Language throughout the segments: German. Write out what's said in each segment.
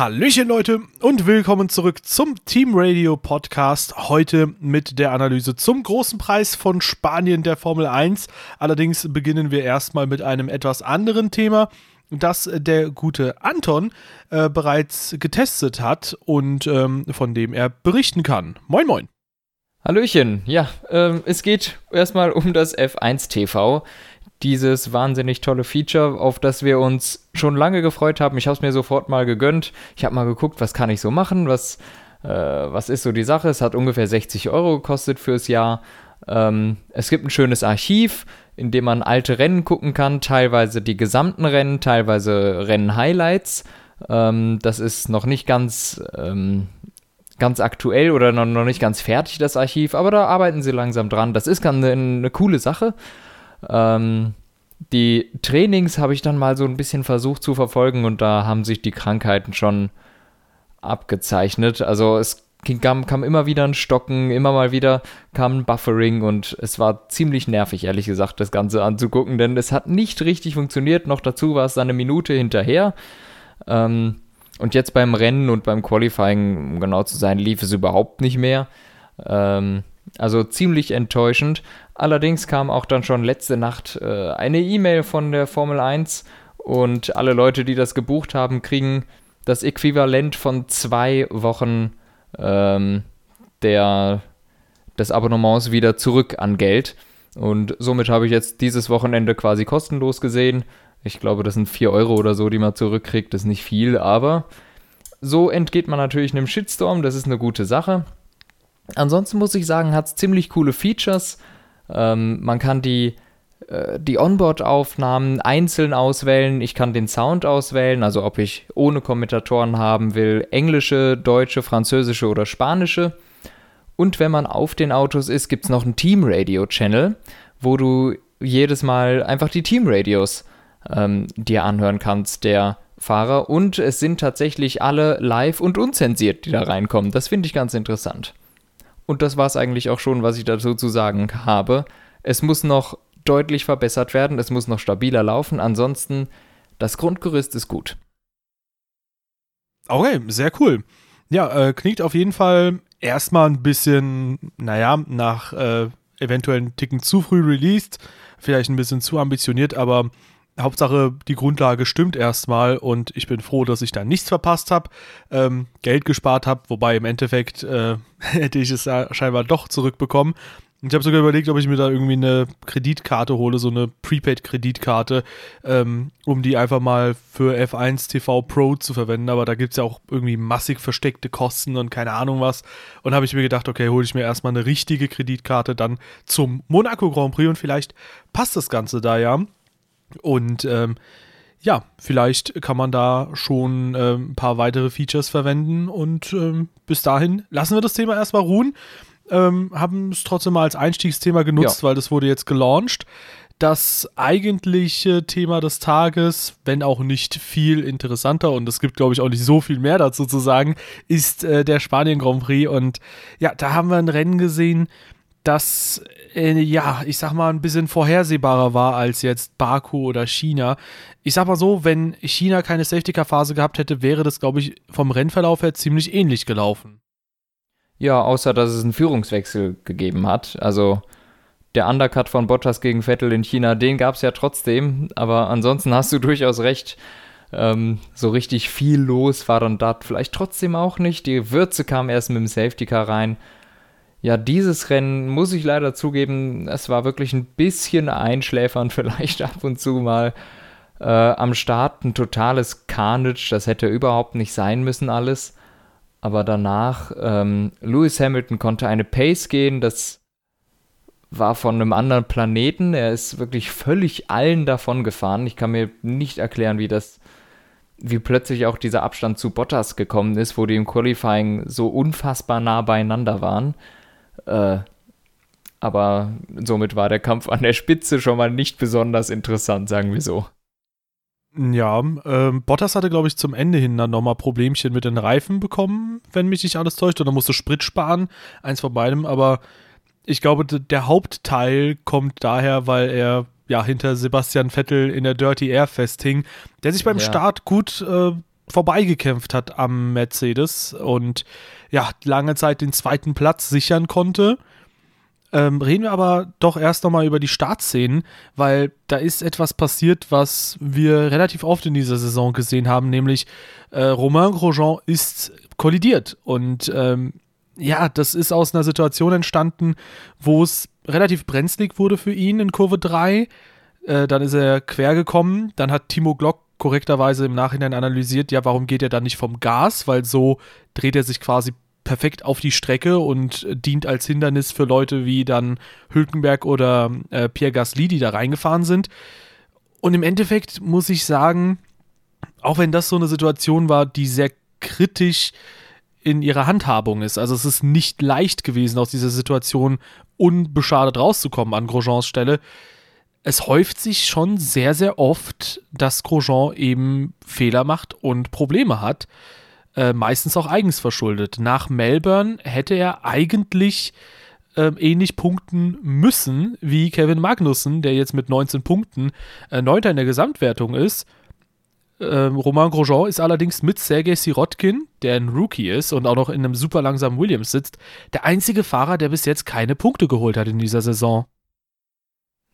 Hallöchen Leute und willkommen zurück zum Team Radio Podcast. Heute mit der Analyse zum großen Preis von Spanien der Formel 1. Allerdings beginnen wir erstmal mit einem etwas anderen Thema, das der gute Anton äh, bereits getestet hat und ähm, von dem er berichten kann. Moin moin. Hallöchen, ja, ähm, es geht erstmal um das F1 TV dieses wahnsinnig tolle Feature, auf das wir uns schon lange gefreut haben. Ich habe es mir sofort mal gegönnt. Ich habe mal geguckt, was kann ich so machen, was, äh, was ist so die Sache. Es hat ungefähr 60 Euro gekostet fürs Jahr. Ähm, es gibt ein schönes Archiv, in dem man alte Rennen gucken kann, teilweise die gesamten Rennen, teilweise Rennen-Highlights. Ähm, das ist noch nicht ganz... Ähm, ganz aktuell oder noch, nicht ganz fertig, das Archiv, aber da arbeiten sie langsam dran. Das ist eine, eine coole Sache. Ähm, die Trainings habe ich dann mal so ein bisschen versucht zu verfolgen und da haben sich die Krankheiten schon abgezeichnet. Also es kam, kam immer wieder ein Stocken, immer mal wieder kam ein Buffering und es war ziemlich nervig, ehrlich gesagt, das Ganze anzugucken, denn es hat nicht richtig funktioniert. Noch dazu war es eine Minute hinterher. Ähm, und jetzt beim Rennen und beim Qualifying, um genau zu sein, lief es überhaupt nicht mehr. Ähm, also ziemlich enttäuschend. Allerdings kam auch dann schon letzte Nacht äh, eine E-Mail von der Formel 1 und alle Leute, die das gebucht haben, kriegen das Äquivalent von zwei Wochen ähm, der, des Abonnements wieder zurück an Geld. Und somit habe ich jetzt dieses Wochenende quasi kostenlos gesehen. Ich glaube, das sind 4 Euro oder so, die man zurückkriegt. Das ist nicht viel, aber so entgeht man natürlich einem Shitstorm. Das ist eine gute Sache. Ansonsten muss ich sagen, hat es ziemlich coole Features. Ähm, man kann die, äh, die Onboard-Aufnahmen einzeln auswählen. Ich kann den Sound auswählen, also ob ich ohne Kommentatoren haben will, englische, deutsche, französische oder spanische. Und wenn man auf den Autos ist, gibt es noch einen Team-Radio-Channel, wo du jedes Mal einfach die Team-Radios ähm, dir anhören kannst, der Fahrer. Und es sind tatsächlich alle live und unzensiert, die da reinkommen. Das finde ich ganz interessant. Und das war es eigentlich auch schon, was ich dazu zu sagen habe. Es muss noch deutlich verbessert werden, es muss noch stabiler laufen. Ansonsten, das Grundgerüst ist gut. Okay, sehr cool. Ja, äh, klingt auf jeden Fall erstmal ein bisschen, naja, nach äh, eventuell Ticken zu früh released, vielleicht ein bisschen zu ambitioniert, aber Hauptsache, die Grundlage stimmt erstmal und ich bin froh, dass ich da nichts verpasst habe, ähm, Geld gespart habe, wobei im Endeffekt äh, hätte ich es scheinbar doch zurückbekommen. Ich habe sogar überlegt, ob ich mir da irgendwie eine Kreditkarte hole, so eine Prepaid-Kreditkarte, ähm, um die einfach mal für F1 TV Pro zu verwenden. Aber da gibt es ja auch irgendwie massig versteckte Kosten und keine Ahnung was. Und habe ich mir gedacht, okay, hole ich mir erstmal eine richtige Kreditkarte dann zum Monaco Grand Prix und vielleicht passt das Ganze da ja. Und ähm, ja, vielleicht kann man da schon ähm, ein paar weitere Features verwenden und ähm, bis dahin lassen wir das Thema erstmal ruhen. Ähm, haben es trotzdem mal als Einstiegsthema genutzt, ja. weil das wurde jetzt gelauncht. Das eigentliche Thema des Tages, wenn auch nicht viel interessanter und es gibt, glaube ich, auch nicht so viel mehr dazu zu sagen, ist äh, der Spanien Grand Prix. Und ja, da haben wir ein Rennen gesehen, das, äh, ja, ich sag mal, ein bisschen vorhersehbarer war als jetzt Baku oder China. Ich sag mal so, wenn China keine Safety-Car-Phase gehabt hätte, wäre das, glaube ich, vom Rennverlauf her ziemlich ähnlich gelaufen. Ja, außer dass es einen Führungswechsel gegeben hat. Also der Undercut von Bottas gegen Vettel in China, den gab es ja trotzdem. Aber ansonsten hast du durchaus recht. Ähm, so richtig viel los war dann da vielleicht trotzdem auch nicht. Die Würze kam erst mit dem Safety Car rein ja, dieses Rennen muss ich leider zugeben, es war wirklich ein bisschen einschläfern, vielleicht ab und zu mal. Äh, am Start ein totales Carnage, das hätte überhaupt nicht sein müssen alles. Aber danach, ähm, Lewis Hamilton konnte eine Pace gehen, das war von einem anderen Planeten. Er ist wirklich völlig allen davon gefahren. Ich kann mir nicht erklären, wie das, wie plötzlich auch dieser Abstand zu Bottas gekommen ist, wo die im Qualifying so unfassbar nah beieinander waren. Äh, aber somit war der Kampf an der Spitze schon mal nicht besonders interessant, sagen wir so. Ja, ähm, Bottas hatte, glaube ich, zum Ende hin dann nochmal Problemchen mit den Reifen bekommen, wenn mich nicht alles täuscht. Oder musste Sprit sparen, eins von beidem. Aber ich glaube, der Hauptteil kommt daher, weil er ja hinter Sebastian Vettel in der Dirty Air festhing, der sich beim ja. Start gut äh, vorbeigekämpft hat am Mercedes und ja, lange Zeit den zweiten Platz sichern konnte. Ähm, reden wir aber doch erst nochmal über die Startszenen, weil da ist etwas passiert, was wir relativ oft in dieser Saison gesehen haben, nämlich äh, Romain Grosjean ist kollidiert und ähm, ja, das ist aus einer Situation entstanden, wo es relativ brenzlig wurde für ihn in Kurve 3. Äh, dann ist er quer gekommen. Dann hat Timo Glock korrekterweise im Nachhinein analysiert, ja, warum geht er dann nicht vom Gas? Weil so dreht er sich quasi perfekt auf die Strecke und dient als Hindernis für Leute wie dann Hülkenberg oder äh, Pierre Gasly, die da reingefahren sind. Und im Endeffekt muss ich sagen, auch wenn das so eine Situation war, die sehr kritisch in ihrer Handhabung ist. Also es ist nicht leicht gewesen, aus dieser Situation unbeschadet rauszukommen an Grosjeans Stelle. Es häuft sich schon sehr, sehr oft, dass Grosjean eben Fehler macht und Probleme hat. Äh, meistens auch eigens verschuldet. Nach Melbourne hätte er eigentlich äh, ähnlich punkten müssen wie Kevin Magnussen, der jetzt mit 19 Punkten äh, Neunter in der Gesamtwertung ist. Ähm, Romain Grosjean ist allerdings mit Sergei Sirotkin, der ein Rookie ist und auch noch in einem super langsamen Williams sitzt, der einzige Fahrer, der bis jetzt keine Punkte geholt hat in dieser Saison.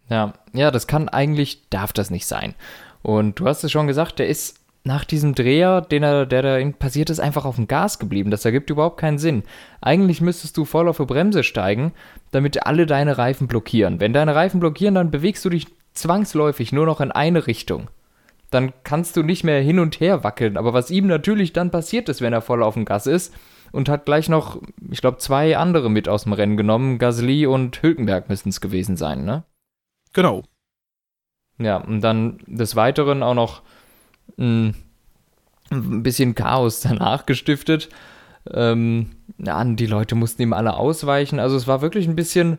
Ja, ja, das kann eigentlich, darf das nicht sein. Und du hast es schon gesagt, der ist nach diesem Dreher, den er, der da passiert ist, einfach auf dem Gas geblieben. Das ergibt überhaupt keinen Sinn. Eigentlich müsstest du voll auf die Bremse steigen, damit alle deine Reifen blockieren. Wenn deine Reifen blockieren, dann bewegst du dich zwangsläufig nur noch in eine Richtung dann kannst du nicht mehr hin und her wackeln. Aber was ihm natürlich dann passiert ist, wenn er voll auf dem Gas ist und hat gleich noch, ich glaube, zwei andere mit aus dem Rennen genommen. Gasly und Hülkenberg müssten es gewesen sein, ne? Genau. Ja, und dann des Weiteren auch noch ein, ein bisschen Chaos danach gestiftet. Ähm, ja, die Leute mussten ihm alle ausweichen. Also es war wirklich ein bisschen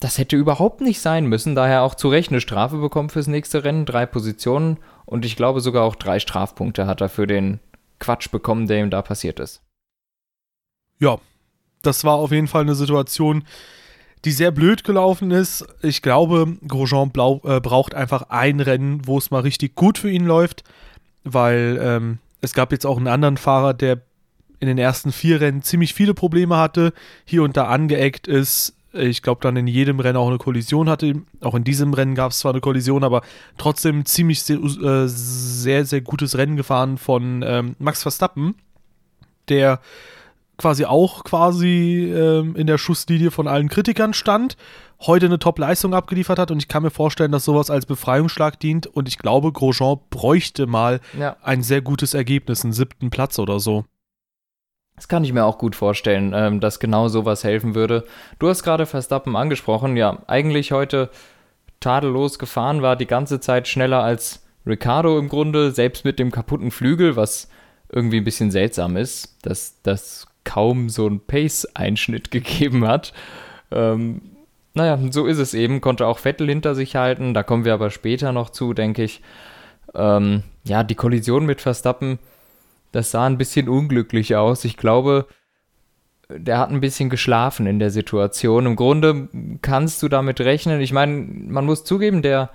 das hätte überhaupt nicht sein müssen, daher auch zu Recht eine Strafe bekommen fürs nächste Rennen, drei Positionen und ich glaube sogar auch drei Strafpunkte hat er für den Quatsch bekommen, der ihm da passiert ist. Ja, das war auf jeden Fall eine Situation, die sehr blöd gelaufen ist. Ich glaube, Grosjean Blau, äh, braucht einfach ein Rennen, wo es mal richtig gut für ihn läuft, weil ähm, es gab jetzt auch einen anderen Fahrer, der in den ersten vier Rennen ziemlich viele Probleme hatte, hier und da angeeckt ist, ich glaube, dann in jedem Rennen auch eine Kollision hatte. Auch in diesem Rennen gab es zwar eine Kollision, aber trotzdem ziemlich sehr, äh, sehr, sehr gutes Rennen gefahren von ähm, Max Verstappen, der quasi auch quasi ähm, in der Schusslinie von allen Kritikern stand, heute eine Top-Leistung abgeliefert hat und ich kann mir vorstellen, dass sowas als Befreiungsschlag dient und ich glaube, Grosjean bräuchte mal ja. ein sehr gutes Ergebnis, einen siebten Platz oder so. Das kann ich mir auch gut vorstellen, ähm, dass genau sowas helfen würde. Du hast gerade Verstappen angesprochen, ja, eigentlich heute tadellos gefahren, war die ganze Zeit schneller als Ricardo im Grunde, selbst mit dem kaputten Flügel, was irgendwie ein bisschen seltsam ist, dass das kaum so einen Pace-Einschnitt gegeben hat. Ähm, naja, so ist es eben, konnte auch Vettel hinter sich halten, da kommen wir aber später noch zu, denke ich. Ähm, ja, die Kollision mit Verstappen das sah ein bisschen unglücklich aus. Ich glaube, der hat ein bisschen geschlafen in der Situation. Im Grunde kannst du damit rechnen. Ich meine, man muss zugeben, der,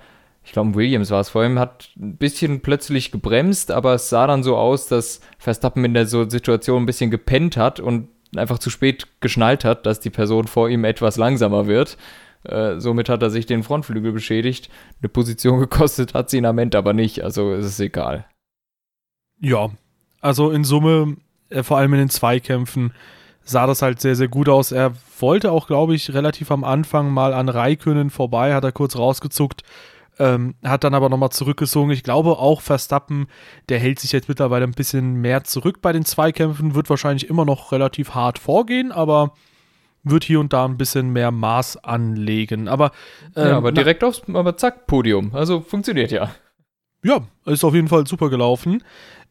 ich glaube, Williams war es vor ihm, hat ein bisschen plötzlich gebremst, aber es sah dann so aus, dass Verstappen in der Situation ein bisschen gepennt hat und einfach zu spät geschnallt hat, dass die Person vor ihm etwas langsamer wird. Äh, somit hat er sich den Frontflügel beschädigt. Eine Position gekostet hat sie ihn am Ende aber nicht, also ist es egal. Ja, also in Summe, äh, vor allem in den Zweikämpfen, sah das halt sehr, sehr gut aus. Er wollte auch, glaube ich, relativ am Anfang mal an Raikönnen vorbei, hat er kurz rausgezuckt, ähm, hat dann aber nochmal zurückgezogen. Ich glaube auch Verstappen, der hält sich jetzt mittlerweile ein bisschen mehr zurück bei den Zweikämpfen, wird wahrscheinlich immer noch relativ hart vorgehen, aber wird hier und da ein bisschen mehr Maß anlegen. Aber, ähm, ja, aber direkt aufs, aber zack, Podium. Also funktioniert ja. Ja, ist auf jeden Fall super gelaufen.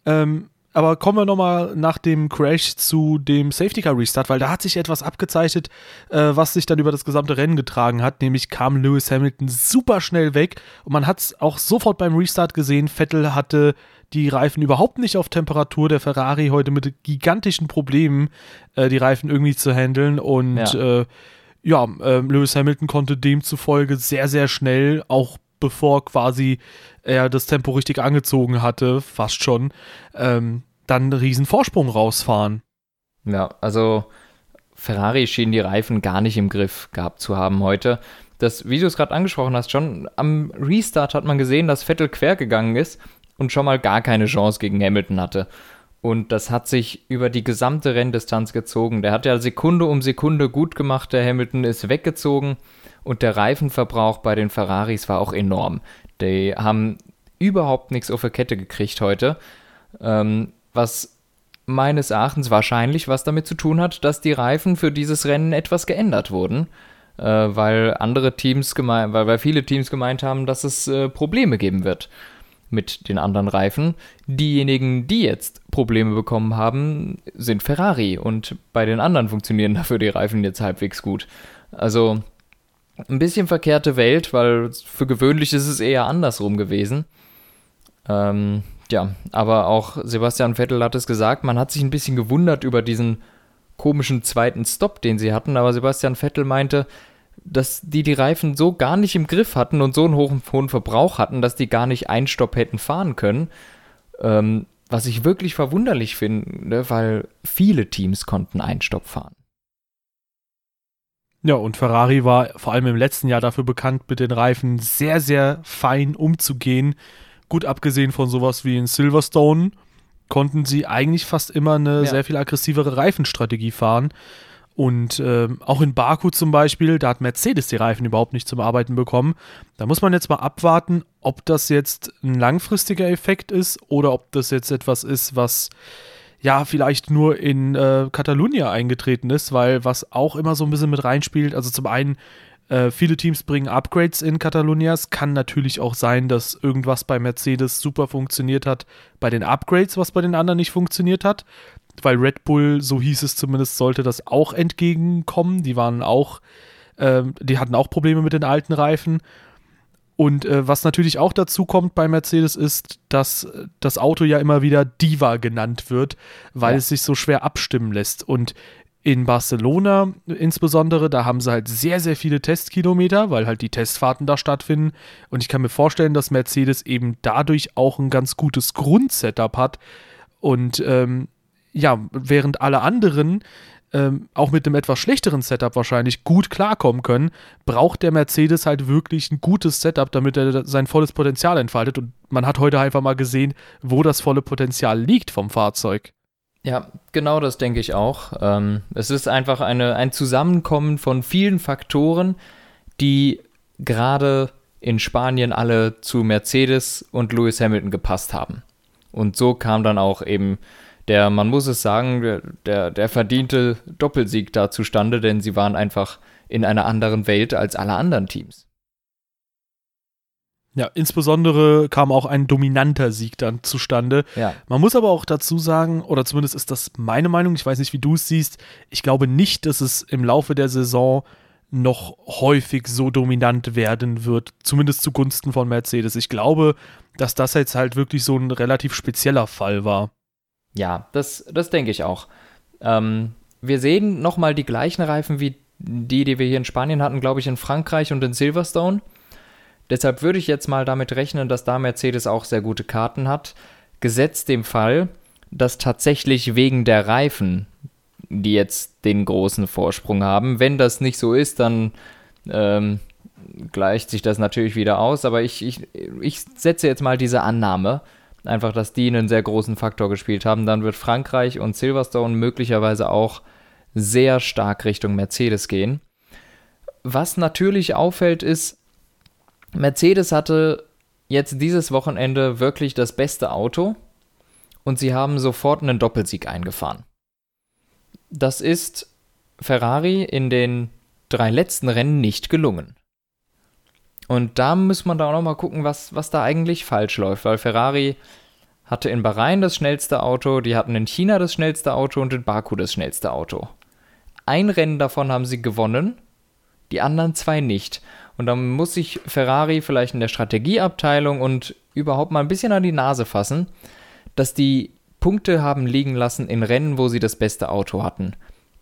Ähm, aber kommen wir nochmal nach dem Crash zu dem Safety Car Restart, weil da hat sich etwas abgezeichnet, äh, was sich dann über das gesamte Rennen getragen hat. Nämlich kam Lewis Hamilton super schnell weg und man hat es auch sofort beim Restart gesehen. Vettel hatte die Reifen überhaupt nicht auf Temperatur. Der Ferrari heute mit gigantischen Problemen, äh, die Reifen irgendwie zu handeln und ja. Äh, ja, äh, Lewis Hamilton konnte demzufolge sehr, sehr schnell auch bevor quasi er das Tempo richtig angezogen hatte, fast schon, ähm, dann einen riesen Vorsprung rausfahren. Ja, also Ferrari schien die Reifen gar nicht im Griff gehabt zu haben heute. Das, wie du es gerade angesprochen hast, schon am Restart hat man gesehen, dass Vettel quer gegangen ist und schon mal gar keine Chance gegen Hamilton hatte. Und das hat sich über die gesamte Renndistanz gezogen. Der hat ja Sekunde um Sekunde gut gemacht. Der Hamilton ist weggezogen und der Reifenverbrauch bei den Ferraris war auch enorm. Die haben überhaupt nichts auf der Kette gekriegt heute. Ähm, was meines Erachtens wahrscheinlich was damit zu tun hat, dass die Reifen für dieses Rennen etwas geändert wurden. Äh, weil andere Teams gemeint, weil, weil viele Teams gemeint haben, dass es äh, Probleme geben wird mit den anderen Reifen. Diejenigen, die jetzt Probleme bekommen haben, sind Ferrari und bei den anderen funktionieren dafür die Reifen jetzt halbwegs gut. Also ein bisschen verkehrte Welt, weil für gewöhnlich ist es eher andersrum gewesen. Ähm, ja, aber auch Sebastian Vettel hat es gesagt, man hat sich ein bisschen gewundert über diesen komischen zweiten Stop, den sie hatten, aber Sebastian Vettel meinte, dass die die Reifen so gar nicht im Griff hatten und so einen hohen, hohen Verbrauch hatten, dass die gar nicht einen Stopp hätten fahren können. Ähm, was ich wirklich verwunderlich finde, weil viele Teams konnten einen Stopp fahren. Ja, und Ferrari war vor allem im letzten Jahr dafür bekannt, mit den Reifen sehr, sehr fein umzugehen. Gut abgesehen von sowas wie in Silverstone konnten sie eigentlich fast immer eine ja. sehr viel aggressivere Reifenstrategie fahren. Und äh, auch in Baku zum Beispiel, da hat Mercedes die Reifen überhaupt nicht zum Arbeiten bekommen. Da muss man jetzt mal abwarten, ob das jetzt ein langfristiger Effekt ist oder ob das jetzt etwas ist, was ja vielleicht nur in äh, Catalunya eingetreten ist, weil was auch immer so ein bisschen mit reinspielt, also zum einen äh, viele Teams bringen Upgrades in Catalunya. Es kann natürlich auch sein, dass irgendwas bei Mercedes super funktioniert hat bei den Upgrades, was bei den anderen nicht funktioniert hat weil Red Bull, so hieß es zumindest, sollte das auch entgegenkommen. Die waren auch, äh, die hatten auch Probleme mit den alten Reifen. Und äh, was natürlich auch dazu kommt bei Mercedes ist, dass das Auto ja immer wieder Diva genannt wird, weil ja. es sich so schwer abstimmen lässt. Und in Barcelona insbesondere, da haben sie halt sehr, sehr viele Testkilometer, weil halt die Testfahrten da stattfinden. Und ich kann mir vorstellen, dass Mercedes eben dadurch auch ein ganz gutes Grundsetup hat. Und ähm, ja, während alle anderen ähm, auch mit einem etwas schlechteren Setup wahrscheinlich gut klarkommen können, braucht der Mercedes halt wirklich ein gutes Setup, damit er sein volles Potenzial entfaltet. Und man hat heute einfach mal gesehen, wo das volle Potenzial liegt vom Fahrzeug. Ja, genau das denke ich auch. Ähm, es ist einfach eine, ein Zusammenkommen von vielen Faktoren, die gerade in Spanien alle zu Mercedes und Lewis Hamilton gepasst haben. Und so kam dann auch eben der, man muss es sagen, der, der verdiente Doppelsieg da zustande, denn sie waren einfach in einer anderen Welt als alle anderen Teams. Ja, insbesondere kam auch ein dominanter Sieg dann zustande. Ja. Man muss aber auch dazu sagen, oder zumindest ist das meine Meinung, ich weiß nicht, wie du es siehst, ich glaube nicht, dass es im Laufe der Saison noch häufig so dominant werden wird, zumindest zugunsten von Mercedes. Ich glaube, dass das jetzt halt wirklich so ein relativ spezieller Fall war. Ja, das, das denke ich auch. Ähm, wir sehen nochmal die gleichen Reifen wie die, die wir hier in Spanien hatten, glaube ich, in Frankreich und in Silverstone. Deshalb würde ich jetzt mal damit rechnen, dass da Mercedes auch sehr gute Karten hat. Gesetzt dem Fall, dass tatsächlich wegen der Reifen, die jetzt den großen Vorsprung haben, wenn das nicht so ist, dann ähm, gleicht sich das natürlich wieder aus. Aber ich, ich, ich setze jetzt mal diese Annahme, einfach, dass die einen sehr großen Faktor gespielt haben. Dann wird Frankreich und Silverstone möglicherweise auch sehr stark Richtung Mercedes gehen. Was natürlich auffällt, ist, Mercedes hatte jetzt dieses Wochenende wirklich das beste Auto und sie haben sofort einen Doppelsieg eingefahren. Das ist Ferrari in den drei letzten Rennen nicht gelungen. Und da muss man da auch nochmal gucken, was, was da eigentlich falsch läuft, weil Ferrari hatte in Bahrain das schnellste Auto, die hatten in China das schnellste Auto und in Baku das schnellste Auto. Ein Rennen davon haben sie gewonnen, die anderen zwei nicht. Und dann muss sich Ferrari vielleicht in der Strategieabteilung und überhaupt mal ein bisschen an die Nase fassen, dass die Punkte haben liegen lassen in Rennen, wo sie das beste Auto hatten.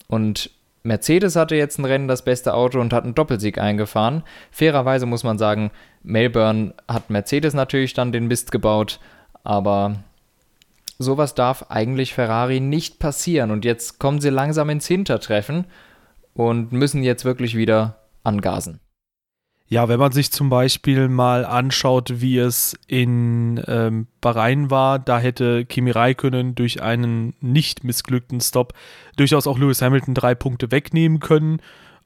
Und Mercedes hatte jetzt ein Rennen das beste Auto und hat einen Doppelsieg eingefahren. Fairerweise muss man sagen, Melbourne hat Mercedes natürlich dann den Mist gebaut, aber sowas darf eigentlich Ferrari nicht passieren. Und jetzt kommen sie langsam ins Hintertreffen und müssen jetzt wirklich wieder angasen. Ja, wenn man sich zum Beispiel mal anschaut, wie es in ähm, Bahrain war, da hätte Kimi Räikkönen durch einen nicht missglückten Stop durchaus auch Lewis Hamilton drei Punkte wegnehmen können.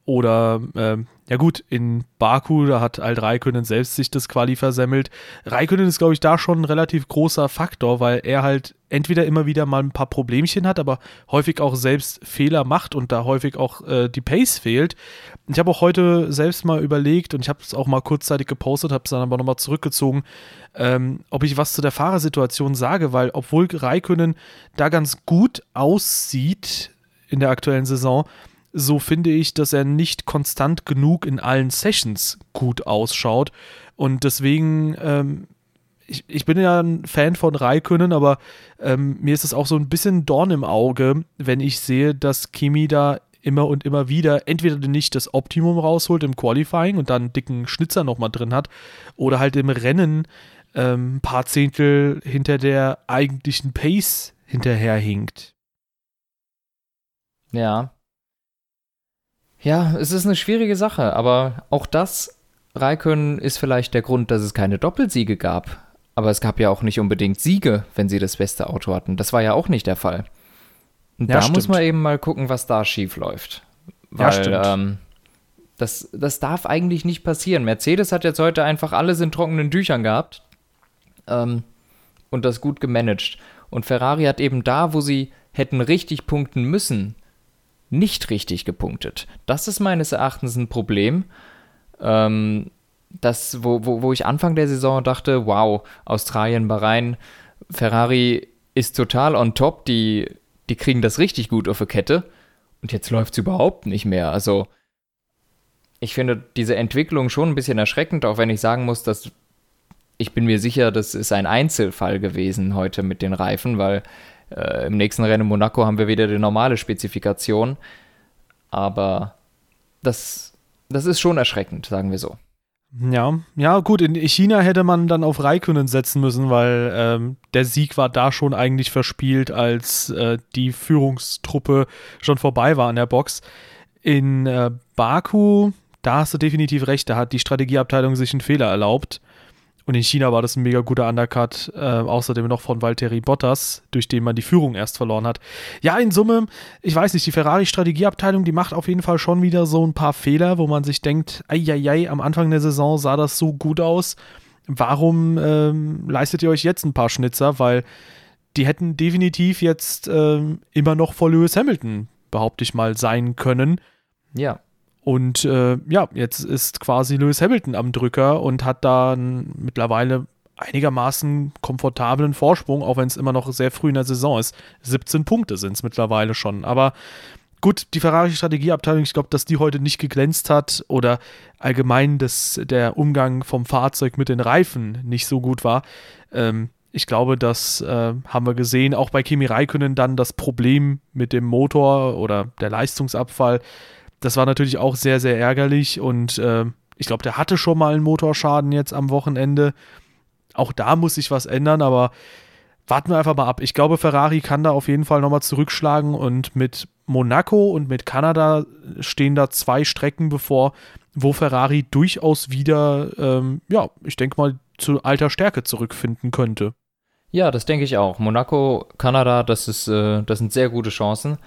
Oder, äh, ja gut, in Baku, da hat halt Raikönnen selbst sich das Quali versemmelt. Raikönnen ist, glaube ich, da schon ein relativ großer Faktor, weil er halt entweder immer wieder mal ein paar Problemchen hat, aber häufig auch selbst Fehler macht und da häufig auch äh, die Pace fehlt. Ich habe auch heute selbst mal überlegt und ich habe es auch mal kurzzeitig gepostet, habe es dann aber nochmal zurückgezogen, ähm, ob ich was zu der Fahrersituation sage, weil obwohl Raikönnen da ganz gut aussieht in der aktuellen Saison, so finde ich, dass er nicht konstant genug in allen Sessions gut ausschaut. Und deswegen, ähm, ich, ich bin ja ein Fan von Raikönnen, aber ähm, mir ist es auch so ein bisschen Dorn im Auge, wenn ich sehe, dass Kimi da immer und immer wieder entweder nicht das Optimum rausholt im Qualifying und dann einen dicken Schnitzer nochmal drin hat oder halt im Rennen ähm, ein paar Zehntel hinter der eigentlichen Pace hinterherhinkt. Ja, ja, es ist eine schwierige Sache, aber auch das, Raikön, ist vielleicht der Grund, dass es keine Doppelsiege gab. Aber es gab ja auch nicht unbedingt Siege, wenn sie das beste Auto hatten. Das war ja auch nicht der Fall. Und ja, da stimmt. muss man eben mal gucken, was da schief läuft. Weil, ja, ähm, das, das darf eigentlich nicht passieren. Mercedes hat jetzt heute einfach alles in trockenen Tüchern gehabt ähm, und das gut gemanagt. Und Ferrari hat eben da, wo sie hätten richtig punkten müssen, nicht richtig gepunktet. Das ist meines Erachtens ein Problem. Ähm, das, wo, wo, wo ich Anfang der Saison dachte, wow, Australien, Bahrain, Ferrari ist total on top, die, die kriegen das richtig gut auf der Kette. Und jetzt läuft es überhaupt nicht mehr. Also, ich finde diese Entwicklung schon ein bisschen erschreckend, auch wenn ich sagen muss, dass ich bin mir sicher, das ist ein Einzelfall gewesen heute mit den Reifen, weil äh, Im nächsten Rennen in Monaco haben wir wieder die normale Spezifikation. Aber das, das ist schon erschreckend, sagen wir so. Ja, ja, gut, in China hätte man dann auf Raikkonen setzen müssen, weil ähm, der Sieg war da schon eigentlich verspielt, als äh, die Führungstruppe schon vorbei war an der Box. In äh, Baku, da hast du definitiv recht, da hat die Strategieabteilung sich einen Fehler erlaubt. Und in China war das ein mega guter Undercut, äh, außerdem noch von Valtteri Bottas, durch den man die Führung erst verloren hat. Ja, in Summe, ich weiß nicht, die Ferrari-Strategieabteilung, die macht auf jeden Fall schon wieder so ein paar Fehler, wo man sich denkt, eieiei, am Anfang der Saison sah das so gut aus. Warum ähm, leistet ihr euch jetzt ein paar Schnitzer? Weil die hätten definitiv jetzt ähm, immer noch vor Lewis Hamilton, behaupte ich mal, sein können. Ja. Und äh, ja, jetzt ist quasi Lewis Hamilton am Drücker und hat da mittlerweile einigermaßen komfortablen Vorsprung, auch wenn es immer noch sehr früh in der Saison ist. 17 Punkte sind es mittlerweile schon. Aber gut, die Ferrari-Strategieabteilung, ich glaube, dass die heute nicht geglänzt hat oder allgemein dass der Umgang vom Fahrzeug mit den Reifen nicht so gut war. Ähm, ich glaube, das äh, haben wir gesehen. Auch bei Kimi Räikkönen dann das Problem mit dem Motor oder der Leistungsabfall das war natürlich auch sehr, sehr ärgerlich und äh, ich glaube, der hatte schon mal einen Motorschaden jetzt am Wochenende. Auch da muss sich was ändern, aber warten wir einfach mal ab. Ich glaube, Ferrari kann da auf jeden Fall nochmal zurückschlagen und mit Monaco und mit Kanada stehen da zwei Strecken bevor, wo Ferrari durchaus wieder, ähm, ja, ich denke mal, zu alter Stärke zurückfinden könnte. Ja, das denke ich auch. Monaco, Kanada, das, ist, äh, das sind sehr gute Chancen.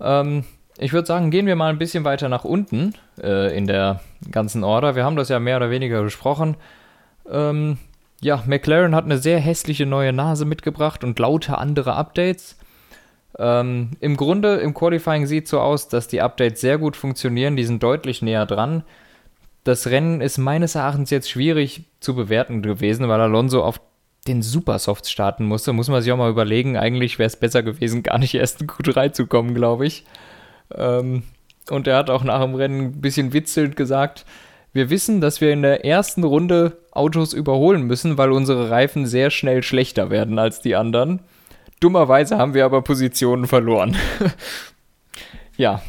Ähm, ich würde sagen, gehen wir mal ein bisschen weiter nach unten äh, in der ganzen Order. Wir haben das ja mehr oder weniger besprochen. Ähm, ja, McLaren hat eine sehr hässliche neue Nase mitgebracht und lauter andere Updates. Ähm, Im Grunde, im Qualifying sieht es so aus, dass die Updates sehr gut funktionieren. Die sind deutlich näher dran. Das Rennen ist meines Erachtens jetzt schwierig zu bewerten gewesen, weil Alonso auf den Supersofts starten musste. Muss man sich auch mal überlegen. Eigentlich wäre es besser gewesen, gar nicht erst in Q3 zu kommen, glaube ich. Ähm, und er hat auch nach dem Rennen ein bisschen witzelnd gesagt, wir wissen, dass wir in der ersten Runde Autos überholen müssen, weil unsere Reifen sehr schnell schlechter werden als die anderen. Dummerweise haben wir aber Positionen verloren. ja.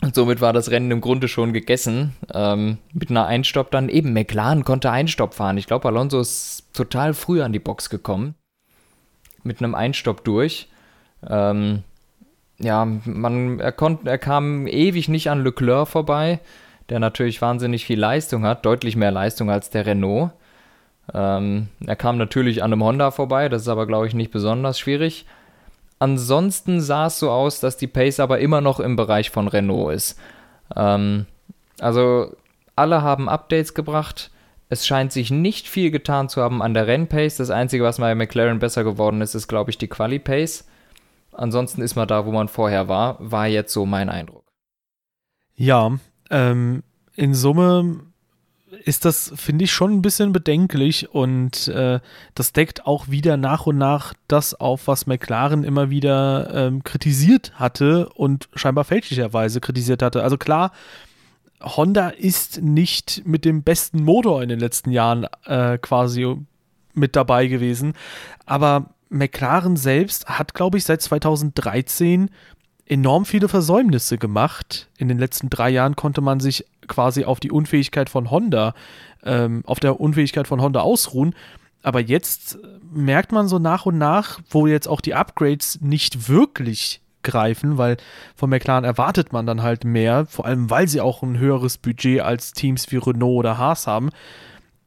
Und somit war das Rennen im Grunde schon gegessen. Ähm, mit einer Einstopp dann eben. McLaren konnte Einstopp fahren. Ich glaube, Alonso ist total früh an die Box gekommen. Mit einem Einstopp durch. Ähm, ja, man, er, konnt, er kam ewig nicht an Leclerc vorbei, der natürlich wahnsinnig viel Leistung hat, deutlich mehr Leistung als der Renault. Ähm, er kam natürlich an einem Honda vorbei, das ist aber, glaube ich, nicht besonders schwierig. Ansonsten sah es so aus, dass die Pace aber immer noch im Bereich von Renault ist. Ähm, also alle haben Updates gebracht. Es scheint sich nicht viel getan zu haben an der Rennpace. Das Einzige, was bei McLaren besser geworden ist, ist, glaube ich, die Quali-Pace. Ansonsten ist man da, wo man vorher war, war jetzt so mein Eindruck. Ja, ähm, in Summe ist das, finde ich, schon ein bisschen bedenklich und äh, das deckt auch wieder nach und nach das auf, was McLaren immer wieder ähm, kritisiert hatte und scheinbar fälschlicherweise kritisiert hatte. Also klar, Honda ist nicht mit dem besten Motor in den letzten Jahren äh, quasi mit dabei gewesen, aber McLaren selbst hat, glaube ich, seit 2013 enorm viele Versäumnisse gemacht. In den letzten drei Jahren konnte man sich quasi auf die Unfähigkeit von Honda, ähm, auf der Unfähigkeit von Honda ausruhen. Aber jetzt merkt man so nach und nach, wo jetzt auch die Upgrades nicht wirklich greifen, weil von McLaren erwartet man dann halt mehr, vor allem weil sie auch ein höheres Budget als Teams wie Renault oder Haas haben,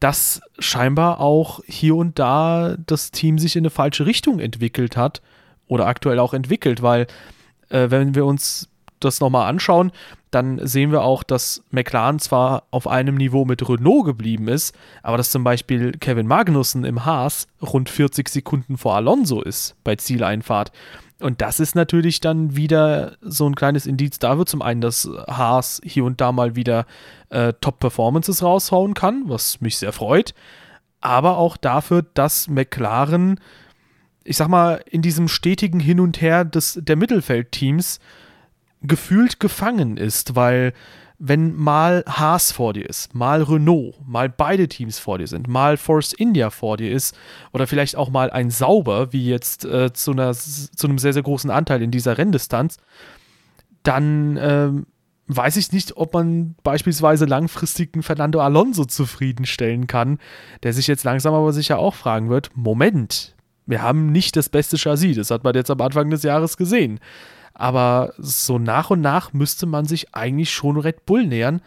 dass scheinbar auch hier und da das Team sich in eine falsche Richtung entwickelt hat oder aktuell auch entwickelt, weil äh, wenn wir uns das nochmal anschauen, dann sehen wir auch, dass McLaren zwar auf einem Niveau mit Renault geblieben ist, aber dass zum Beispiel Kevin Magnussen im Haas rund 40 Sekunden vor Alonso ist bei Zieleinfahrt. Und das ist natürlich dann wieder so ein kleines Indiz dafür. Zum einen, dass Haas hier und da mal wieder äh, Top-Performances raushauen kann, was mich sehr freut. Aber auch dafür, dass McLaren ich sag mal, in diesem stetigen Hin und Her des, der Mittelfeldteams gefühlt gefangen ist, weil wenn mal Haas vor dir ist, mal Renault, mal beide Teams vor dir sind, mal Force India vor dir ist oder vielleicht auch mal ein Sauber, wie jetzt äh, zu, einer, zu einem sehr, sehr großen Anteil in dieser Renndistanz, dann äh, weiß ich nicht, ob man beispielsweise langfristig einen Fernando Alonso zufriedenstellen kann, der sich jetzt langsam aber sicher auch fragen wird, Moment, wir haben nicht das beste Chassis. Das hat man jetzt am Anfang des Jahres gesehen. Aber so nach und nach müsste man sich eigentlich schon Red Bull nähern.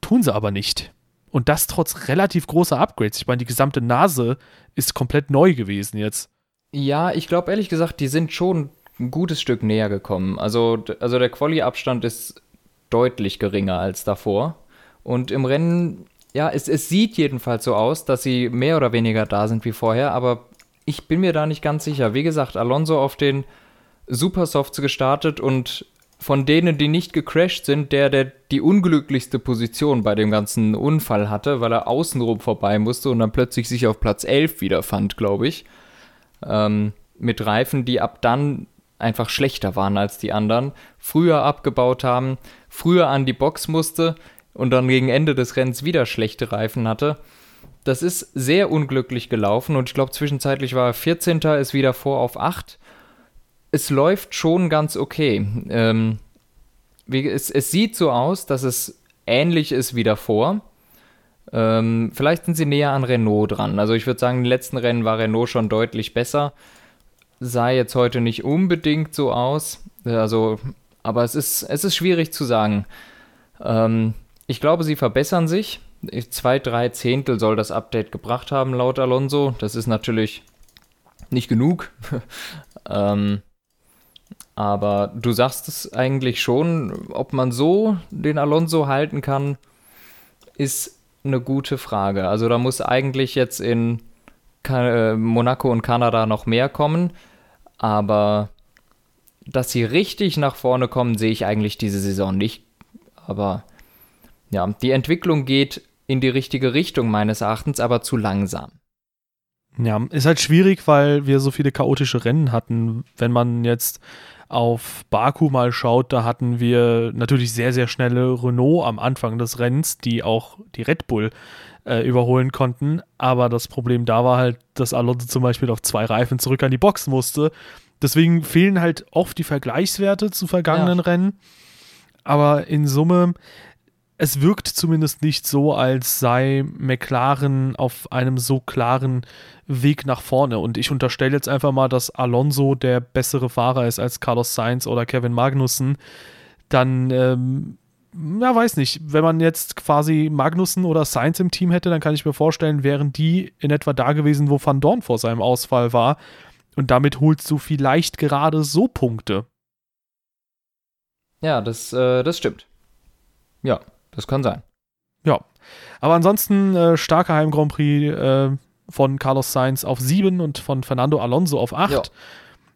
Tun sie aber nicht. Und das trotz relativ großer Upgrades. Ich meine, die gesamte Nase ist komplett neu gewesen jetzt. Ja, ich glaube ehrlich gesagt, die sind schon ein gutes Stück näher gekommen. Also, also der Quali-Abstand ist deutlich geringer als davor. Und im Rennen, ja, es, es sieht jedenfalls so aus, dass sie mehr oder weniger da sind wie vorher, aber ich bin mir da nicht ganz sicher. Wie gesagt, Alonso auf den Supersofts gestartet und von denen, die nicht gecrashed sind, der, der die unglücklichste Position bei dem ganzen Unfall hatte, weil er außenrum vorbei musste und dann plötzlich sich auf Platz 11 wiederfand, glaube ich. Ähm, mit Reifen, die ab dann einfach schlechter waren als die anderen, früher abgebaut haben, früher an die Box musste und dann gegen Ende des Rennens wieder schlechte Reifen hatte. Das ist sehr unglücklich gelaufen und ich glaube, zwischenzeitlich war er 14. ist wieder vor auf 8. Es läuft schon ganz okay. Ähm, wie, es, es, sieht so aus, dass es ähnlich ist wie davor. Ähm, vielleicht sind sie näher an Renault dran. Also ich würde sagen, im letzten Rennen war Renault schon deutlich besser. Sah jetzt heute nicht unbedingt so aus. Also, aber es ist, es ist schwierig zu sagen. Ähm, ich glaube, sie verbessern sich zwei, drei Zehntel soll das Update gebracht haben, laut Alonso. Das ist natürlich nicht genug. ähm, aber du sagst es eigentlich schon, ob man so den Alonso halten kann, ist eine gute Frage. Also da muss eigentlich jetzt in äh, Monaco und Kanada noch mehr kommen, aber dass sie richtig nach vorne kommen, sehe ich eigentlich diese Saison nicht. Aber ja, die Entwicklung geht in die richtige Richtung meines Erachtens, aber zu langsam. Ja, ist halt schwierig, weil wir so viele chaotische Rennen hatten. Wenn man jetzt auf Baku mal schaut, da hatten wir natürlich sehr, sehr schnelle Renault am Anfang des Rennens, die auch die Red Bull äh, überholen konnten. Aber das Problem da war halt, dass Alonso zum Beispiel auf zwei Reifen zurück an die Box musste. Deswegen fehlen halt oft die Vergleichswerte zu vergangenen ja. Rennen. aber in Summe, es wirkt zumindest nicht so, als sei McLaren auf einem so klaren Weg nach vorne. Und ich unterstelle jetzt einfach mal, dass Alonso der bessere Fahrer ist als Carlos Sainz oder Kevin Magnussen. Dann, ähm, ja, weiß nicht, wenn man jetzt quasi Magnussen oder Sainz im Team hätte, dann kann ich mir vorstellen, wären die in etwa da gewesen, wo Van Dorn vor seinem Ausfall war. Und damit holst du vielleicht gerade so Punkte. Ja, das, äh, das stimmt. Ja, das kann sein. Ja. Aber ansonsten äh, starker Heim Grand Prix äh, von Carlos Sainz auf 7 und von Fernando Alonso auf 8.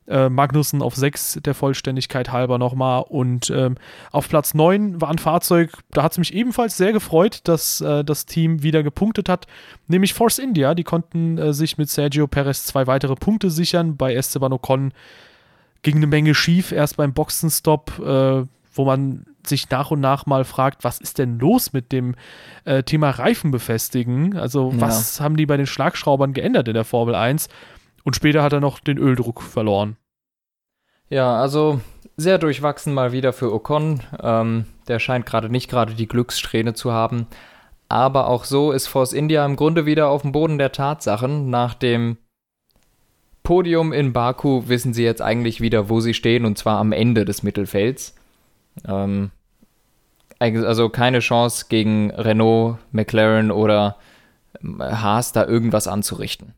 Äh, Magnussen auf 6 der Vollständigkeit halber nochmal. Und ähm, auf Platz 9 war ein Fahrzeug, da hat es mich ebenfalls sehr gefreut, dass äh, das Team wieder gepunktet hat, nämlich Force India. Die konnten äh, sich mit Sergio Perez zwei weitere Punkte sichern. Bei Esteban Ocon ging eine Menge schief, erst beim Boxenstopp, äh, wo man sich nach und nach mal fragt, was ist denn los mit dem äh, Thema Reifen befestigen? Also, ja. was haben die bei den Schlagschraubern geändert in der Formel 1? Und später hat er noch den Öldruck verloren. Ja, also sehr durchwachsen mal wieder für Ocon. Ähm, der scheint gerade nicht gerade die Glückssträhne zu haben. Aber auch so ist Force India im Grunde wieder auf dem Boden der Tatsachen. Nach dem Podium in Baku wissen sie jetzt eigentlich wieder, wo sie stehen, und zwar am Ende des Mittelfelds. Ähm, also keine Chance gegen Renault, McLaren oder Haas da irgendwas anzurichten.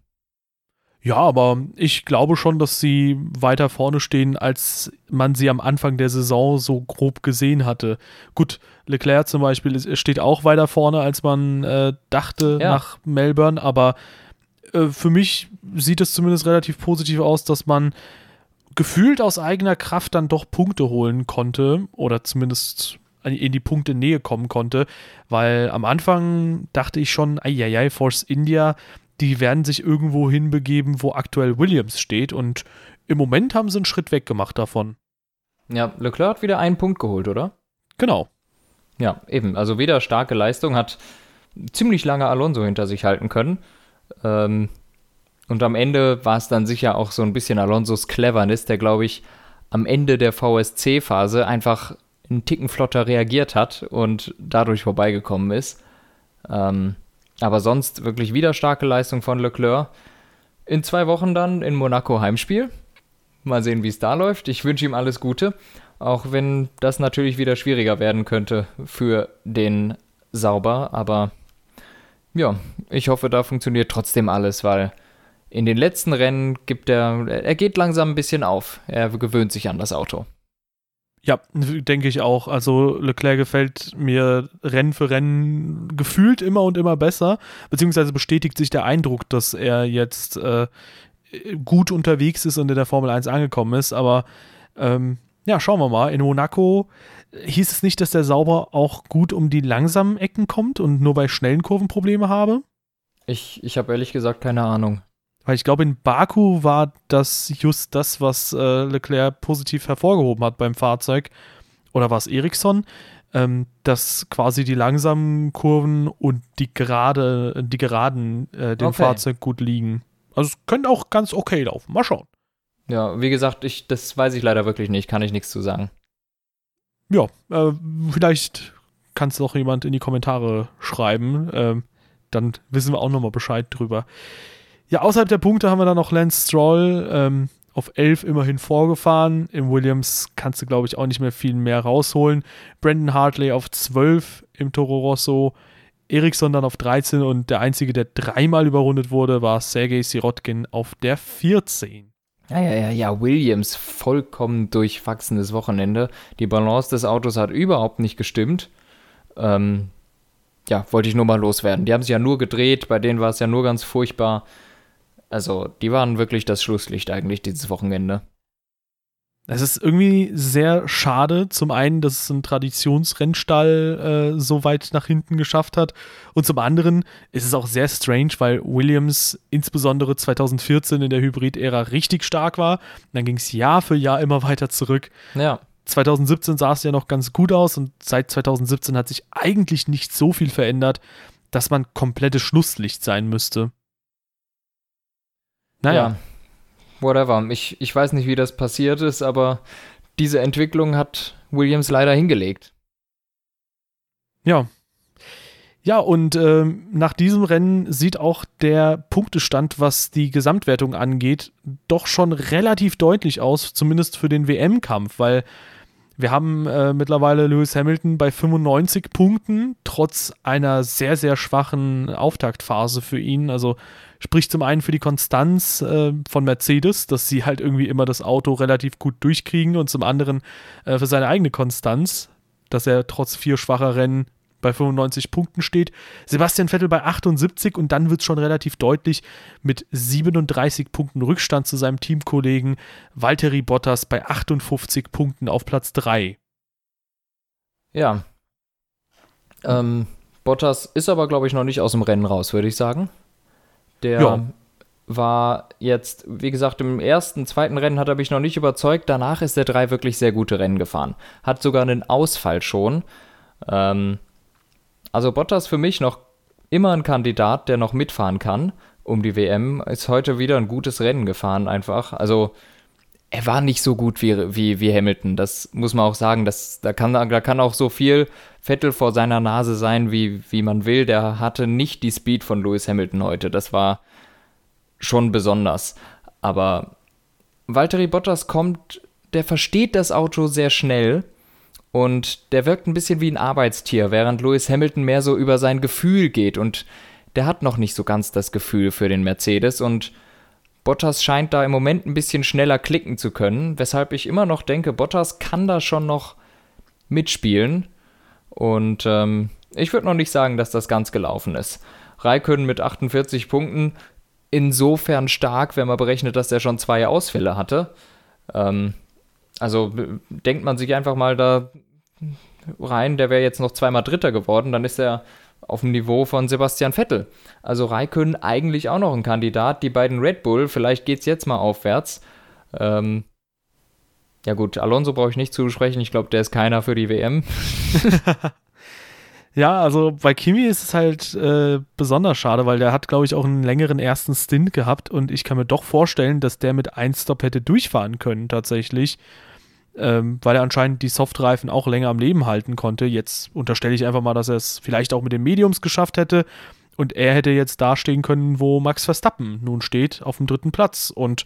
Ja, aber ich glaube schon, dass sie weiter vorne stehen, als man sie am Anfang der Saison so grob gesehen hatte. Gut, Leclerc zum Beispiel steht auch weiter vorne, als man äh, dachte ja. nach Melbourne, aber äh, für mich sieht es zumindest relativ positiv aus, dass man gefühlt aus eigener Kraft dann doch Punkte holen konnte oder zumindest in die Punkte Nähe kommen konnte, weil am Anfang dachte ich schon, eieiei, Force India, die werden sich irgendwo hinbegeben, wo aktuell Williams steht und im Moment haben sie einen Schritt weg gemacht davon. Ja, Leclerc hat wieder einen Punkt geholt, oder? Genau. Ja, eben. Also wieder starke Leistung, hat ziemlich lange Alonso hinter sich halten können. Ähm, und am Ende war es dann sicher auch so ein bisschen Alonsos Cleverness, der, glaube ich, am Ende der VSC-Phase einfach einen Ticken flotter reagiert hat und dadurch vorbeigekommen ist. Ähm, aber sonst wirklich wieder starke Leistung von Leclerc. In zwei Wochen dann in Monaco Heimspiel. Mal sehen, wie es da läuft. Ich wünsche ihm alles Gute, auch wenn das natürlich wieder schwieriger werden könnte für den Sauber. Aber ja, ich hoffe, da funktioniert trotzdem alles, weil in den letzten Rennen gibt er, er geht langsam ein bisschen auf. Er gewöhnt sich an das Auto. Ja, denke ich auch. Also Leclerc gefällt mir Rennen für Rennen gefühlt immer und immer besser, beziehungsweise bestätigt sich der Eindruck, dass er jetzt äh, gut unterwegs ist und in der Formel 1 angekommen ist. Aber ähm, ja, schauen wir mal. In Monaco hieß es nicht, dass der Sauber auch gut um die langsamen Ecken kommt und nur bei schnellen Kurven Probleme habe? Ich, ich habe ehrlich gesagt keine Ahnung. Weil ich glaube, in Baku war das just das, was äh, Leclerc positiv hervorgehoben hat beim Fahrzeug. Oder war es Ericsson? Ähm, dass quasi die langsamen Kurven und die gerade, die geraden äh, dem okay. Fahrzeug gut liegen. Also es könnte auch ganz okay laufen. Mal schauen. Ja, wie gesagt, ich, das weiß ich leider wirklich nicht, kann ich nichts zu sagen. Ja, äh, vielleicht kann es doch jemand in die Kommentare schreiben. Ähm, dann wissen wir auch nochmal Bescheid drüber. Ja, außerhalb der Punkte haben wir dann noch Lance Stroll ähm, auf 11 immerhin vorgefahren. Im Williams kannst du, glaube ich, auch nicht mehr viel mehr rausholen. Brandon Hartley auf 12 im Toro Rosso. Ericsson dann auf 13 und der einzige, der dreimal überrundet wurde, war Sergei Sirotkin auf der 14. Ja, ja, ja, ja, Williams, vollkommen durchwachsenes Wochenende. Die Balance des Autos hat überhaupt nicht gestimmt. Ähm, ja, wollte ich nur mal loswerden. Die haben sich ja nur gedreht, bei denen war es ja nur ganz furchtbar. Also, die waren wirklich das Schlusslicht eigentlich dieses Wochenende. Es ist irgendwie sehr schade, zum einen, dass es ein Traditionsrennstall äh, so weit nach hinten geschafft hat und zum anderen ist es auch sehr strange, weil Williams insbesondere 2014 in der Hybrid-Ära richtig stark war. Dann ging es Jahr für Jahr immer weiter zurück. Ja. 2017 sah es ja noch ganz gut aus und seit 2017 hat sich eigentlich nicht so viel verändert, dass man komplettes Schlusslicht sein müsste. Naja. Ja, whatever. Ich, ich weiß nicht, wie das passiert ist, aber diese Entwicklung hat Williams leider hingelegt. Ja. Ja, und ähm, nach diesem Rennen sieht auch der Punktestand, was die Gesamtwertung angeht, doch schon relativ deutlich aus, zumindest für den WM-Kampf, weil wir haben äh, mittlerweile Lewis Hamilton bei 95 Punkten, trotz einer sehr, sehr schwachen Auftaktphase für ihn. Also spricht zum einen für die Konstanz äh, von Mercedes, dass sie halt irgendwie immer das Auto relativ gut durchkriegen und zum anderen äh, für seine eigene Konstanz, dass er trotz vier schwacher Rennen bei 95 Punkten steht. Sebastian Vettel bei 78 und dann wird es schon relativ deutlich mit 37 Punkten Rückstand zu seinem Teamkollegen Valtteri Bottas bei 58 Punkten auf Platz 3. Ja. Ähm, Bottas ist aber, glaube ich, noch nicht aus dem Rennen raus, würde ich sagen. Der ja. war jetzt, wie gesagt, im ersten, zweiten Rennen hat er mich noch nicht überzeugt. Danach ist der drei wirklich sehr gute Rennen gefahren. Hat sogar einen Ausfall schon. Ähm, also Bottas für mich noch immer ein Kandidat, der noch mitfahren kann um die WM. Ist heute wieder ein gutes Rennen gefahren einfach. Also er war nicht so gut wie, wie, wie Hamilton. Das muss man auch sagen. Das, da, kann, da kann auch so viel Vettel vor seiner Nase sein, wie, wie man will. Der hatte nicht die Speed von Lewis Hamilton heute. Das war schon besonders. Aber Valtteri Bottas kommt, der versteht das Auto sehr schnell und der wirkt ein bisschen wie ein Arbeitstier, während Lewis Hamilton mehr so über sein Gefühl geht und der hat noch nicht so ganz das Gefühl für den Mercedes und Bottas scheint da im Moment ein bisschen schneller klicken zu können, weshalb ich immer noch denke, Bottas kann da schon noch mitspielen. Und ähm, ich würde noch nicht sagen, dass das ganz gelaufen ist. Raikön mit 48 Punkten, insofern stark, wenn man berechnet, dass er schon zwei Ausfälle hatte. Ähm, also denkt man sich einfach mal da rein, der wäre jetzt noch zweimal Dritter geworden, dann ist er auf dem Niveau von Sebastian Vettel. Also Raikön eigentlich auch noch ein Kandidat. Die beiden Red Bull, vielleicht geht es jetzt mal aufwärts. Ähm, ja gut, Alonso brauche ich nicht zusprechen. Ich glaube, der ist keiner für die WM. ja, also bei Kimi ist es halt äh, besonders schade, weil der hat, glaube ich, auch einen längeren ersten Stint gehabt und ich kann mir doch vorstellen, dass der mit 1 Stop hätte durchfahren können tatsächlich ähm, weil er anscheinend die Softreifen auch länger am Leben halten konnte. Jetzt unterstelle ich einfach mal, dass er es vielleicht auch mit den Mediums geschafft hätte und er hätte jetzt dastehen können, wo Max Verstappen nun steht, auf dem dritten Platz und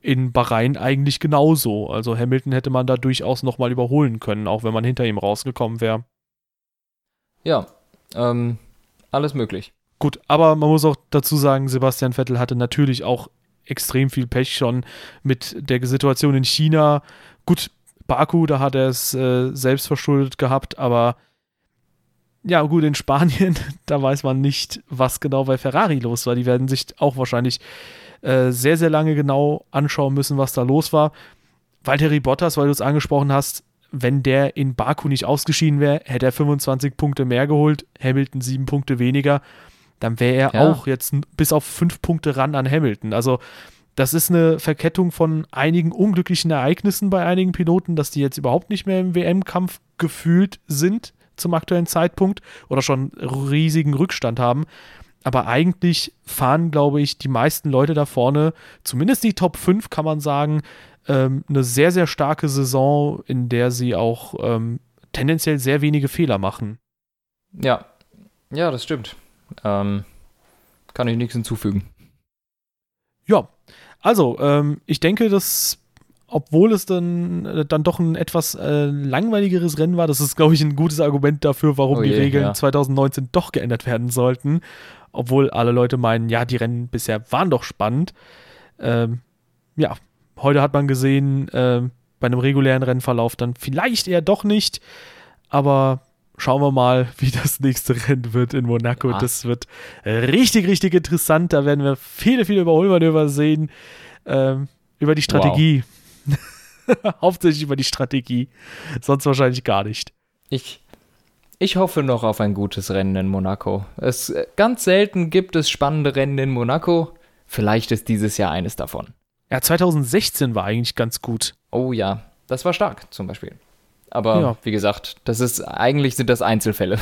in Bahrain eigentlich genauso. Also Hamilton hätte man da durchaus nochmal überholen können, auch wenn man hinter ihm rausgekommen wäre. Ja, ähm, alles möglich. Gut, aber man muss auch dazu sagen, Sebastian Vettel hatte natürlich auch extrem viel Pech schon mit der Situation in China. Gut, Baku, da hat er es äh, selbst verschuldet gehabt, aber ja, gut, in Spanien, da weiß man nicht, was genau bei Ferrari los war. Die werden sich auch wahrscheinlich äh, sehr, sehr lange genau anschauen müssen, was da los war. Valtteri Bottas, weil du es angesprochen hast, wenn der in Baku nicht ausgeschieden wäre, hätte er 25 Punkte mehr geholt, Hamilton sieben Punkte weniger, dann wäre er ja. auch jetzt bis auf fünf Punkte ran an Hamilton. Also das ist eine Verkettung von einigen unglücklichen Ereignissen bei einigen Piloten, dass die jetzt überhaupt nicht mehr im WM-Kampf gefühlt sind zum aktuellen Zeitpunkt oder schon riesigen Rückstand haben. Aber eigentlich fahren, glaube ich, die meisten Leute da vorne, zumindest die Top 5, kann man sagen, ähm, eine sehr, sehr starke Saison, in der sie auch ähm, tendenziell sehr wenige Fehler machen. Ja, ja, das stimmt. Ähm, kann ich nichts hinzufügen. Ja, also, ähm, ich denke, dass obwohl es dann, äh, dann doch ein etwas äh, langweiligeres Rennen war, das ist, glaube ich, ein gutes Argument dafür, warum oh je, die Regeln ja. 2019 doch geändert werden sollten. Obwohl alle Leute meinen, ja, die Rennen bisher waren doch spannend. Ähm, ja, heute hat man gesehen, äh, bei einem regulären Rennverlauf dann vielleicht eher doch nicht. Aber schauen wir mal, wie das nächste Rennen wird in Monaco. Ja. Das wird richtig, richtig interessant. Da werden wir viele, viele Überholmanöver sehen. Ähm, über die Strategie. Wow. Hauptsächlich über die Strategie. Sonst wahrscheinlich gar nicht. Ich, ich hoffe noch auf ein gutes Rennen in Monaco. Es, ganz selten gibt es spannende Rennen in Monaco. Vielleicht ist dieses Jahr eines davon. Ja, 2016 war eigentlich ganz gut. Oh ja, das war stark zum Beispiel. Aber ja. wie gesagt, das ist eigentlich sind das Einzelfälle.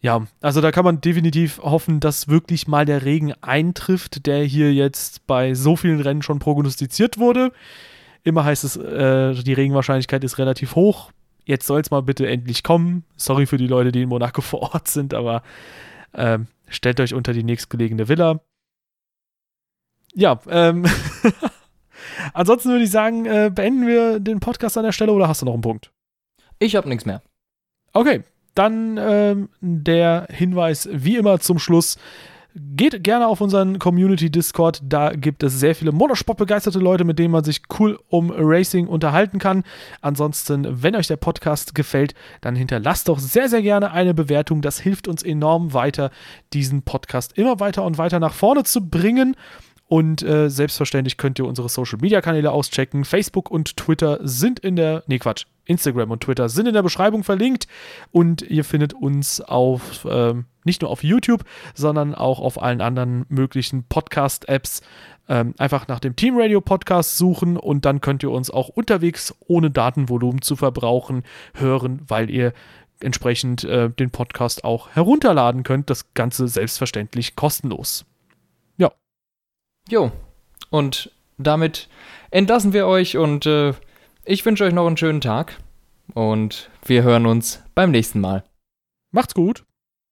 Ja, also da kann man definitiv hoffen, dass wirklich mal der Regen eintrifft, der hier jetzt bei so vielen Rennen schon prognostiziert wurde. Immer heißt es, äh, die Regenwahrscheinlichkeit ist relativ hoch. jetzt soll es mal bitte endlich kommen. Sorry für die Leute, die in Monaco vor Ort sind, aber ähm, stellt euch unter die nächstgelegene Villa. Ja, ähm, ansonsten würde ich sagen, äh, beenden wir den Podcast an der Stelle oder hast du noch einen Punkt? Ich habe nichts mehr. Okay, dann ähm, der Hinweis wie immer zum Schluss. Geht gerne auf unseren Community Discord, da gibt es sehr viele Motorsport-begeisterte Leute, mit denen man sich cool um Racing unterhalten kann. Ansonsten, wenn euch der Podcast gefällt, dann hinterlasst doch sehr, sehr gerne eine Bewertung. Das hilft uns enorm weiter, diesen Podcast immer weiter und weiter nach vorne zu bringen. Und äh, selbstverständlich könnt ihr unsere Social Media Kanäle auschecken. Facebook und Twitter sind in der. Nee, Quatsch. Instagram und Twitter sind in der Beschreibung verlinkt. Und ihr findet uns auf. Ähm, nicht nur auf YouTube, sondern auch auf allen anderen möglichen Podcast-Apps. Ähm, einfach nach dem Team Radio Podcast suchen und dann könnt ihr uns auch unterwegs, ohne Datenvolumen zu verbrauchen, hören, weil ihr entsprechend äh, den Podcast auch herunterladen könnt. Das Ganze selbstverständlich kostenlos. Jo. Und damit entlassen wir euch und äh, ich wünsche euch noch einen schönen Tag und wir hören uns beim nächsten Mal. Macht's gut.